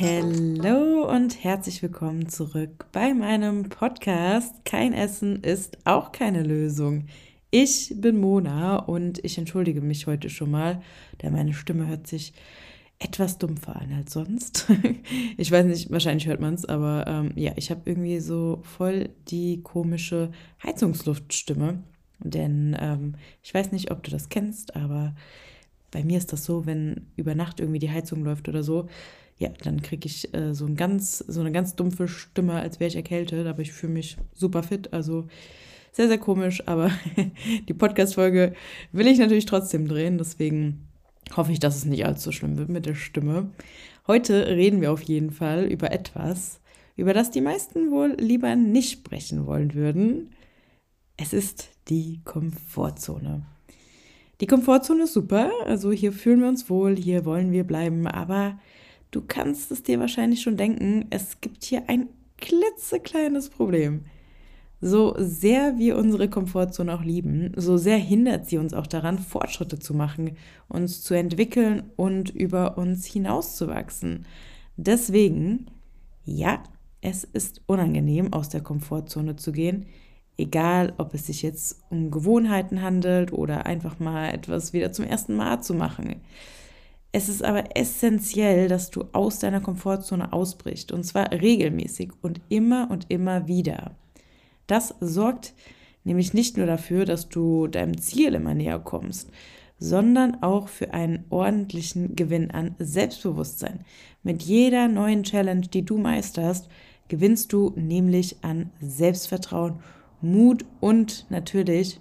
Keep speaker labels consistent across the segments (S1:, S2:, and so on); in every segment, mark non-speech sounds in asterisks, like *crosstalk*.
S1: Hallo und herzlich willkommen zurück bei meinem Podcast. Kein Essen ist auch keine Lösung. Ich bin Mona und ich entschuldige mich heute schon mal, denn meine Stimme hört sich etwas dumpfer an als sonst. *laughs* ich weiß nicht, wahrscheinlich hört man es, aber ähm, ja, ich habe irgendwie so voll die komische Heizungsluftstimme. Denn ähm, ich weiß nicht, ob du das kennst, aber bei mir ist das so, wenn über Nacht irgendwie die Heizung läuft oder so, ja, dann kriege ich äh, so, ein ganz, so eine ganz dumpfe Stimme, als wäre ich erkältet, aber ich fühle mich super fit. Also sehr, sehr komisch, aber *laughs* die Podcast-Folge will ich natürlich trotzdem drehen, deswegen hoffe ich, dass es nicht allzu schlimm wird mit der Stimme. Heute reden wir auf jeden Fall über etwas, über das die meisten wohl lieber nicht sprechen wollen würden. Es ist die Komfortzone. Die Komfortzone ist super, also hier fühlen wir uns wohl, hier wollen wir bleiben, aber du kannst es dir wahrscheinlich schon denken, es gibt hier ein klitzekleines Problem. So sehr wir unsere Komfortzone auch lieben, so sehr hindert sie uns auch daran, Fortschritte zu machen, uns zu entwickeln und über uns hinauszuwachsen. Deswegen, ja, es ist unangenehm, aus der Komfortzone zu gehen, egal ob es sich jetzt um Gewohnheiten handelt oder einfach mal etwas wieder zum ersten Mal zu machen. Es ist aber essentiell, dass du aus deiner Komfortzone ausbrichst und zwar regelmäßig und immer und immer wieder. Das sorgt nämlich nicht nur dafür, dass du deinem Ziel immer näher kommst, sondern auch für einen ordentlichen Gewinn an Selbstbewusstsein. Mit jeder neuen Challenge, die du meisterst, gewinnst du nämlich an Selbstvertrauen, Mut und natürlich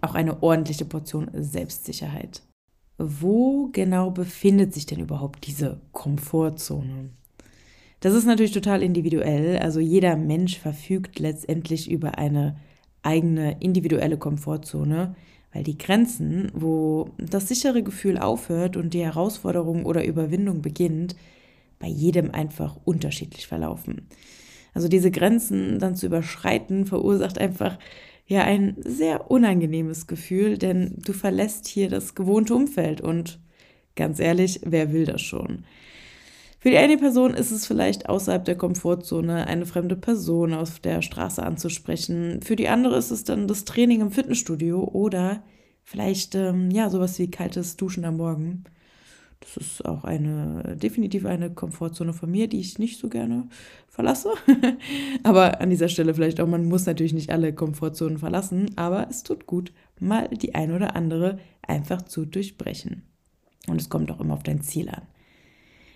S1: auch eine ordentliche Portion Selbstsicherheit. Wo genau befindet sich denn überhaupt diese Komfortzone? Das ist natürlich total individuell. Also jeder Mensch verfügt letztendlich über eine eigene individuelle Komfortzone, weil die Grenzen, wo das sichere Gefühl aufhört und die Herausforderung oder Überwindung beginnt, bei jedem einfach unterschiedlich verlaufen. Also diese Grenzen dann zu überschreiten, verursacht einfach ja ein sehr unangenehmes Gefühl, denn du verlässt hier das gewohnte Umfeld und ganz ehrlich, wer will das schon? Für die eine Person ist es vielleicht außerhalb der Komfortzone, eine fremde Person auf der Straße anzusprechen. Für die andere ist es dann das Training im Fitnessstudio oder vielleicht ähm, ja sowas wie kaltes Duschen am Morgen. Das ist auch eine definitiv eine Komfortzone von mir, die ich nicht so gerne verlasse. *laughs* aber an dieser Stelle vielleicht auch, man muss natürlich nicht alle Komfortzonen verlassen, aber es tut gut, mal die ein oder andere einfach zu durchbrechen. Und es kommt auch immer auf dein Ziel an.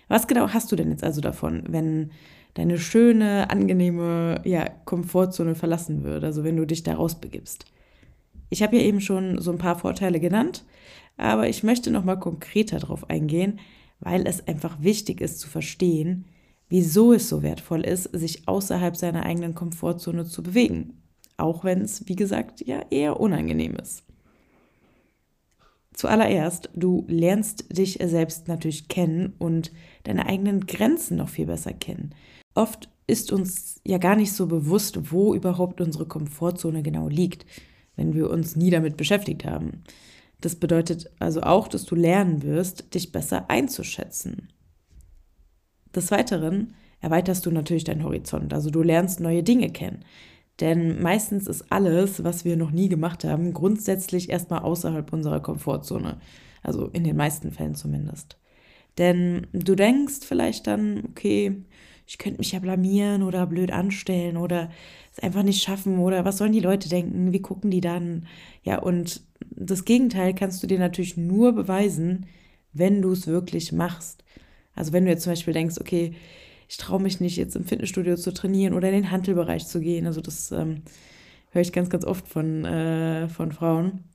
S1: Was genau hast du denn jetzt also davon, wenn deine schöne, angenehme ja, Komfortzone verlassen wird, also wenn du dich da rausbegibst? Ich habe ja eben schon so ein paar Vorteile genannt, aber ich möchte noch mal konkreter darauf eingehen, weil es einfach wichtig ist zu verstehen, wieso es so wertvoll ist, sich außerhalb seiner eigenen Komfortzone zu bewegen, auch wenn es, wie gesagt, ja eher unangenehm ist. Zuallererst, du lernst dich selbst natürlich kennen und deine eigenen Grenzen noch viel besser kennen. Oft ist uns ja gar nicht so bewusst, wo überhaupt unsere Komfortzone genau liegt, wenn wir uns nie damit beschäftigt haben. Das bedeutet also auch, dass du lernen wirst, dich besser einzuschätzen. Des Weiteren erweiterst du natürlich deinen Horizont, also du lernst neue Dinge kennen. Denn meistens ist alles, was wir noch nie gemacht haben, grundsätzlich erstmal außerhalb unserer Komfortzone. Also in den meisten Fällen zumindest. Denn du denkst vielleicht dann, okay, ich könnte mich ja blamieren oder blöd anstellen oder es einfach nicht schaffen oder was sollen die Leute denken, wie gucken die dann? Ja, und das Gegenteil kannst du dir natürlich nur beweisen, wenn du es wirklich machst. Also wenn du jetzt zum Beispiel denkst, okay, ich traue mich nicht, jetzt im Fitnessstudio zu trainieren oder in den Handelbereich zu gehen. Also das ähm, höre ich ganz, ganz oft von, äh, von Frauen,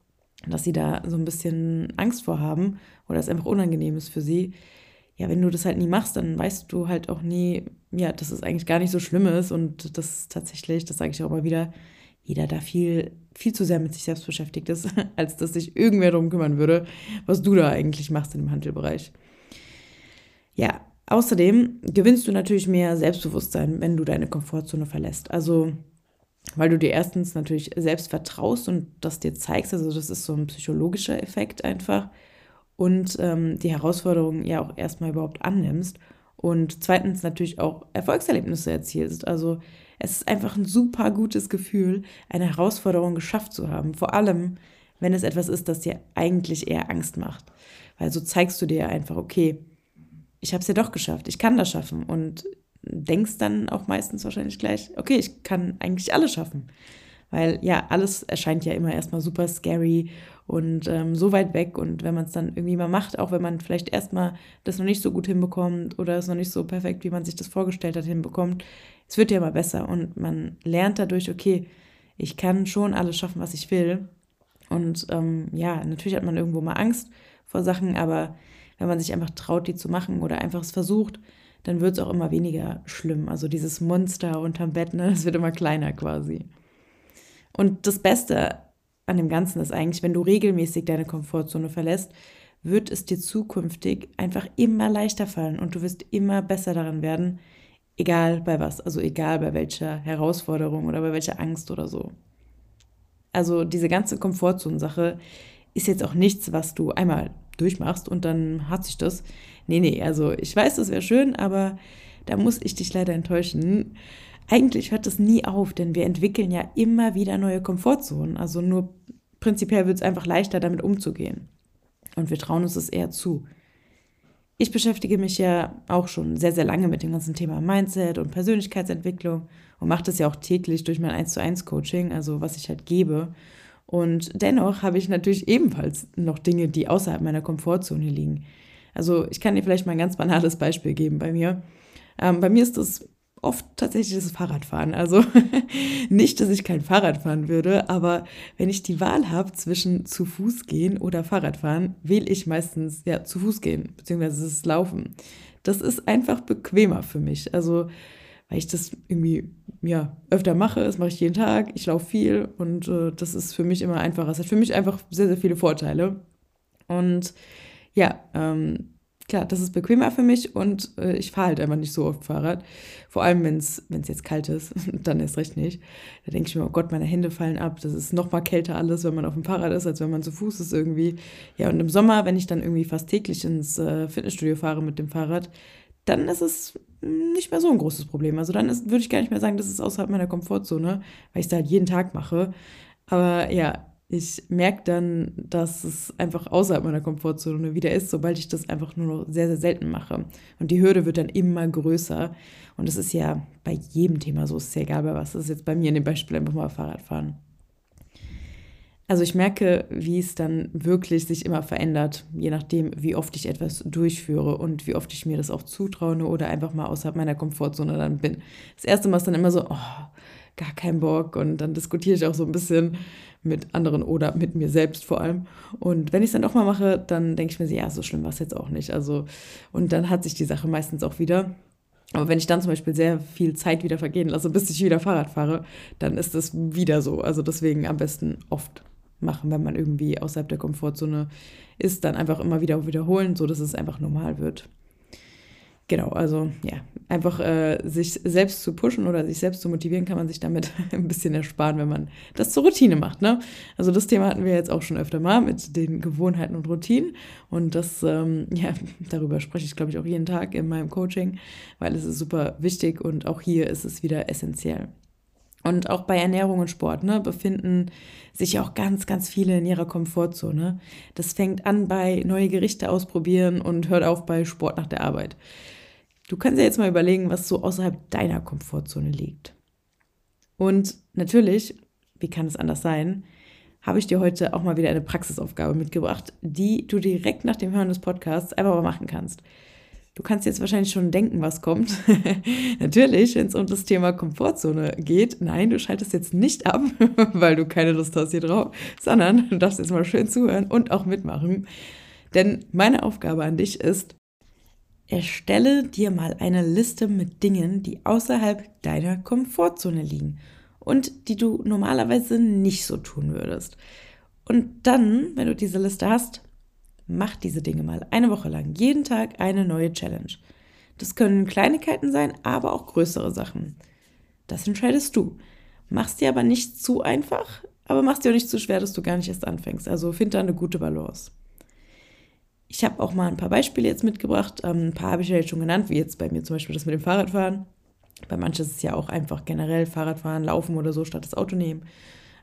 S1: dass sie da so ein bisschen Angst vor haben oder es einfach unangenehm ist für sie. Ja, wenn du das halt nie machst, dann weißt du halt auch nie, ja, dass es eigentlich gar nicht so schlimm ist und das tatsächlich, das sage ich auch immer wieder, jeder da viel, viel zu sehr mit sich selbst beschäftigt ist, *laughs* als dass sich irgendwer darum kümmern würde, was du da eigentlich machst in dem Handelbereich. Ja, Außerdem gewinnst du natürlich mehr Selbstbewusstsein, wenn du deine Komfortzone verlässt. Also, weil du dir erstens natürlich selbst vertraust und das dir zeigst. Also, das ist so ein psychologischer Effekt einfach. Und ähm, die Herausforderung ja auch erstmal überhaupt annimmst. und zweitens natürlich auch Erfolgserlebnisse erzielst. Also es ist einfach ein super gutes Gefühl, eine Herausforderung geschafft zu haben. Vor allem, wenn es etwas ist, das dir eigentlich eher Angst macht. Weil so zeigst du dir einfach, okay, ich habe es ja doch geschafft, ich kann das schaffen und denkst dann auch meistens wahrscheinlich gleich, okay, ich kann eigentlich alles schaffen. Weil ja, alles erscheint ja immer erstmal super scary und ähm, so weit weg. Und wenn man es dann irgendwie mal macht, auch wenn man vielleicht erstmal das noch nicht so gut hinbekommt oder es noch nicht so perfekt, wie man sich das vorgestellt hat, hinbekommt, es wird ja immer besser. Und man lernt dadurch, okay, ich kann schon alles schaffen, was ich will. Und ähm, ja, natürlich hat man irgendwo mal Angst vor Sachen, aber wenn man sich einfach traut, die zu machen oder einfach es versucht, dann wird es auch immer weniger schlimm. Also dieses Monster unterm Bett, ne, das wird immer kleiner quasi. Und das Beste an dem Ganzen ist eigentlich, wenn du regelmäßig deine Komfortzone verlässt, wird es dir zukünftig einfach immer leichter fallen und du wirst immer besser daran werden, egal bei was, also egal bei welcher Herausforderung oder bei welcher Angst oder so. Also diese ganze Komfortzone-Sache ist jetzt auch nichts, was du einmal durchmachst und dann hat sich das. Nee, nee, also ich weiß, das wäre schön, aber da muss ich dich leider enttäuschen. Eigentlich hört das nie auf, denn wir entwickeln ja immer wieder neue Komfortzonen. Also nur prinzipiell wird es einfach leichter, damit umzugehen. Und wir trauen uns das eher zu. Ich beschäftige mich ja auch schon sehr, sehr lange mit dem ganzen Thema Mindset und Persönlichkeitsentwicklung und mache das ja auch täglich durch mein 1 zu 1 Coaching, also was ich halt gebe. Und dennoch habe ich natürlich ebenfalls noch Dinge, die außerhalb meiner Komfortzone liegen. Also ich kann dir vielleicht mal ein ganz banales Beispiel geben bei mir. Ähm, bei mir ist das oft tatsächlich das Fahrradfahren. Also *laughs* nicht, dass ich kein Fahrrad fahren würde, aber wenn ich die Wahl habe zwischen zu Fuß gehen oder Fahrradfahren, wähle ich meistens ja zu Fuß gehen, beziehungsweise das Laufen. Das ist einfach bequemer für mich. Also weil ich das irgendwie ja öfter mache, das mache ich jeden Tag, ich laufe viel und äh, das ist für mich immer einfacher. Es hat für mich einfach sehr, sehr viele Vorteile. Und ja, ähm, klar, das ist bequemer für mich und äh, ich fahre halt einfach nicht so oft Fahrrad. Vor allem, wenn es jetzt kalt ist, *laughs* dann erst recht nicht. Da denke ich mir, oh Gott, meine Hände fallen ab. Das ist noch mal kälter alles, wenn man auf dem Fahrrad ist, als wenn man zu Fuß ist irgendwie. Ja, und im Sommer, wenn ich dann irgendwie fast täglich ins äh, Fitnessstudio fahre mit dem Fahrrad, dann ist es nicht mehr so ein großes Problem. Also dann würde ich gar nicht mehr sagen, das ist außerhalb meiner Komfortzone, weil ich es halt jeden Tag mache. Aber ja, ich merke dann, dass es einfach außerhalb meiner Komfortzone wieder ist, sobald ich das einfach nur noch sehr, sehr selten mache. Und die Hürde wird dann immer größer. Und das ist ja bei jedem Thema so, ist ja egal bei was. Das ist jetzt bei mir in dem Beispiel einfach mal Fahrradfahren. Also ich merke, wie es dann wirklich sich immer verändert, je nachdem, wie oft ich etwas durchführe und wie oft ich mir das auch zutraue oder einfach mal außerhalb meiner Komfortzone dann bin. Das erste Mal ist dann immer so, oh, gar keinen Bock und dann diskutiere ich auch so ein bisschen mit anderen oder mit mir selbst vor allem. Und wenn ich es dann auch mal mache, dann denke ich mir, ja, so schlimm war es jetzt auch nicht. Also, und dann hat sich die Sache meistens auch wieder. Aber wenn ich dann zum Beispiel sehr viel Zeit wieder vergehen lasse, bis ich wieder Fahrrad fahre, dann ist das wieder so. Also deswegen am besten oft machen, wenn man irgendwie außerhalb der Komfortzone ist, dann einfach immer wieder wiederholen, so dass es einfach normal wird. Genau, also ja, einfach äh, sich selbst zu pushen oder sich selbst zu motivieren, kann man sich damit *laughs* ein bisschen ersparen, wenn man das zur Routine macht. Ne? Also das Thema hatten wir jetzt auch schon öfter mal mit den Gewohnheiten und Routinen. Und das, ähm, *laughs* ja, darüber spreche ich, glaube ich, auch jeden Tag in meinem Coaching, weil es ist super wichtig und auch hier ist es wieder essentiell. Und auch bei Ernährung und Sport ne, befinden sich auch ganz, ganz viele in ihrer Komfortzone. Das fängt an bei neue Gerichte ausprobieren und hört auf bei Sport nach der Arbeit. Du kannst ja jetzt mal überlegen, was so außerhalb deiner Komfortzone liegt. Und natürlich, wie kann es anders sein, habe ich dir heute auch mal wieder eine Praxisaufgabe mitgebracht, die du direkt nach dem Hören des Podcasts einfach mal machen kannst. Du kannst jetzt wahrscheinlich schon denken, was kommt. *laughs* Natürlich, wenn es um das Thema Komfortzone geht. Nein, du schaltest jetzt nicht ab, *laughs* weil du keine Lust hast hier drauf, sondern du darfst jetzt mal schön zuhören und auch mitmachen. Denn meine Aufgabe an dich ist, Erstelle dir mal eine Liste mit Dingen, die außerhalb deiner Komfortzone liegen und die du normalerweise nicht so tun würdest. Und dann, wenn du diese Liste hast, mach diese Dinge mal eine Woche lang, jeden Tag eine neue Challenge. Das können Kleinigkeiten sein, aber auch größere Sachen. Das entscheidest du. Mach's dir aber nicht zu einfach, aber mach's dir auch nicht zu schwer, dass du gar nicht erst anfängst. Also find da eine gute Balance. Ich habe auch mal ein paar Beispiele jetzt mitgebracht. Ähm, ein paar habe ich ja jetzt schon genannt, wie jetzt bei mir zum Beispiel das mit dem Fahrradfahren. Bei manchen ist es ja auch einfach generell Fahrradfahren, Laufen oder so statt das Auto nehmen.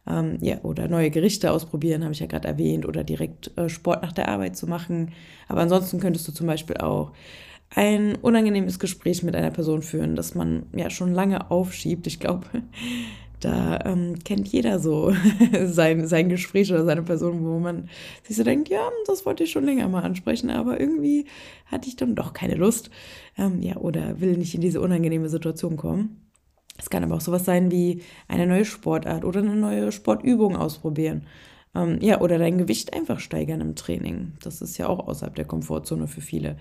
S1: Ähm, ja, oder neue Gerichte ausprobieren, habe ich ja gerade erwähnt, oder direkt äh, Sport nach der Arbeit zu machen. Aber ansonsten könntest du zum Beispiel auch ein unangenehmes Gespräch mit einer Person führen, das man ja schon lange aufschiebt. Ich glaube, da ähm, kennt jeder so *laughs* sein, sein Gespräch oder seine Person, wo man sich so denkt, ja, das wollte ich schon länger mal ansprechen, aber irgendwie hatte ich dann doch keine Lust. Ähm, ja, oder will nicht in diese unangenehme Situation kommen. Es kann aber auch sowas sein wie eine neue Sportart oder eine neue Sportübung ausprobieren. Ähm, ja, oder dein Gewicht einfach steigern im Training. Das ist ja auch außerhalb der Komfortzone für viele.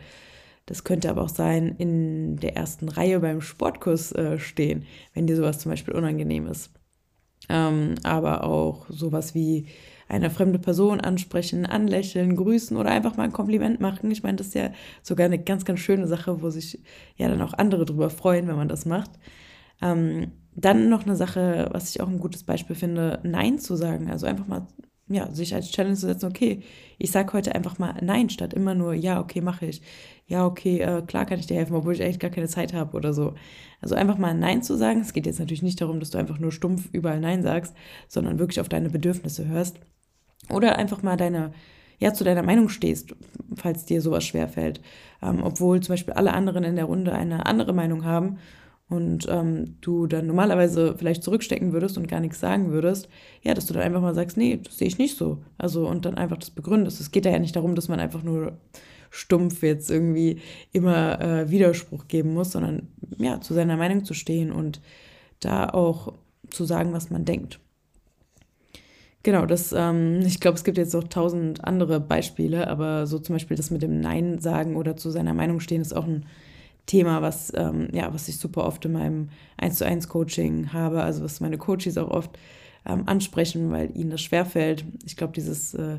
S1: Das könnte aber auch sein, in der ersten Reihe beim Sportkurs äh, stehen, wenn dir sowas zum Beispiel unangenehm ist. Ähm, aber auch sowas wie eine fremde Person ansprechen, anlächeln, grüßen oder einfach mal ein Kompliment machen. Ich meine, das ist ja sogar eine ganz, ganz schöne Sache, wo sich ja dann auch andere drüber freuen, wenn man das macht. Ähm, dann noch eine Sache, was ich auch ein gutes Beispiel finde, Nein zu sagen. Also einfach mal ja, sich als Challenge zu setzen, okay, ich sage heute einfach mal Nein, statt immer nur, ja, okay, mache ich. Ja, okay, äh, klar kann ich dir helfen, obwohl ich echt gar keine Zeit habe oder so. Also einfach mal Nein zu sagen. Es geht jetzt natürlich nicht darum, dass du einfach nur stumpf überall Nein sagst, sondern wirklich auf deine Bedürfnisse hörst. Oder einfach mal deine, ja, zu deiner Meinung stehst, falls dir sowas schwerfällt. Ähm, obwohl zum Beispiel alle anderen in der Runde eine andere Meinung haben und ähm, du dann normalerweise vielleicht zurückstecken würdest und gar nichts sagen würdest, ja, dass du dann einfach mal sagst, nee, das sehe ich nicht so. Also und dann einfach das begründest. Es geht da ja nicht darum, dass man einfach nur stumpf jetzt irgendwie immer äh, Widerspruch geben muss, sondern ja, zu seiner Meinung zu stehen und da auch zu sagen, was man denkt. Genau, das, ähm, ich glaube, es gibt jetzt noch tausend andere Beispiele, aber so zum Beispiel das mit dem Nein sagen oder zu seiner Meinung stehen ist auch ein Thema, was, ähm, ja, was ich super oft in meinem 1 zu 1 Coaching habe, also was meine Coaches auch oft ähm, ansprechen, weil ihnen das schwerfällt. Ich glaube, dieses äh,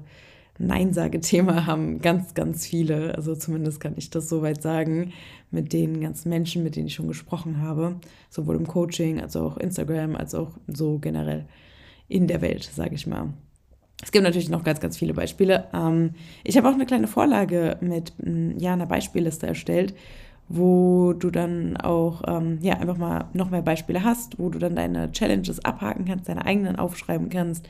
S1: Nein-Sage-Thema haben ganz, ganz viele, also zumindest kann ich das soweit sagen, mit den ganzen Menschen, mit denen ich schon gesprochen habe, sowohl im Coaching als auch Instagram, als auch so generell in der Welt, sage ich mal. Es gibt natürlich noch ganz, ganz viele Beispiele. Ähm, ich habe auch eine kleine Vorlage mit ja, einer Beispielliste erstellt, wo du dann auch ähm, ja, einfach mal noch mehr Beispiele hast, wo du dann deine Challenges abhaken kannst, deine eigenen aufschreiben kannst.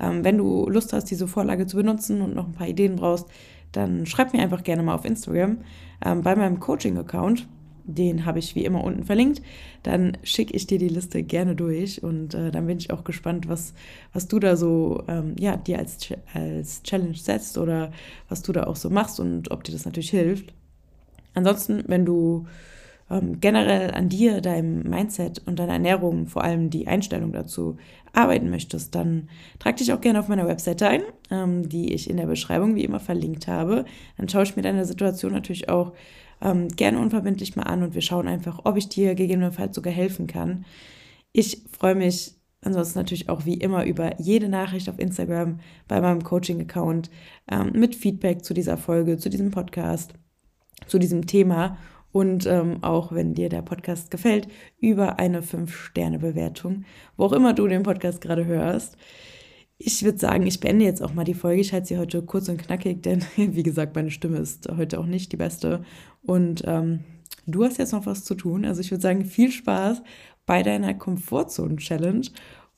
S1: Ähm, wenn du Lust hast, diese Vorlage zu benutzen und noch ein paar Ideen brauchst, dann schreib mir einfach gerne mal auf Instagram ähm, bei meinem Coaching-Account. Den habe ich wie immer unten verlinkt. Dann schicke ich dir die Liste gerne durch und äh, dann bin ich auch gespannt, was, was du da so ähm, ja, dir als, als Challenge setzt oder was du da auch so machst und ob dir das natürlich hilft. Ansonsten, wenn du ähm, generell an dir, deinem Mindset und deiner Ernährung, vor allem die Einstellung dazu, arbeiten möchtest, dann trag dich auch gerne auf meiner Webseite ein, ähm, die ich in der Beschreibung wie immer verlinkt habe. Dann schaue ich mir deine Situation natürlich auch ähm, gerne unverbindlich mal an und wir schauen einfach, ob ich dir gegebenenfalls sogar helfen kann. Ich freue mich ansonsten natürlich auch wie immer über jede Nachricht auf Instagram bei meinem Coaching-Account ähm, mit Feedback zu dieser Folge, zu diesem Podcast zu diesem Thema und ähm, auch wenn dir der Podcast gefällt, über eine 5-Sterne-Bewertung, wo auch immer du den Podcast gerade hörst. Ich würde sagen, ich beende jetzt auch mal die Folge. Ich halte sie heute kurz und knackig, denn *laughs* wie gesagt, meine Stimme ist heute auch nicht die beste. Und ähm, du hast jetzt noch was zu tun. Also ich würde sagen, viel Spaß bei deiner Komfortzone-Challenge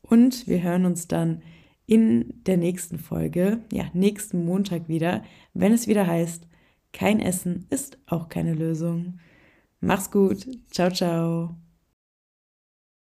S1: und wir hören uns dann in der nächsten Folge, ja, nächsten Montag wieder, wenn es wieder heißt, kein Essen ist auch keine Lösung. Mach's gut. Ciao, ciao.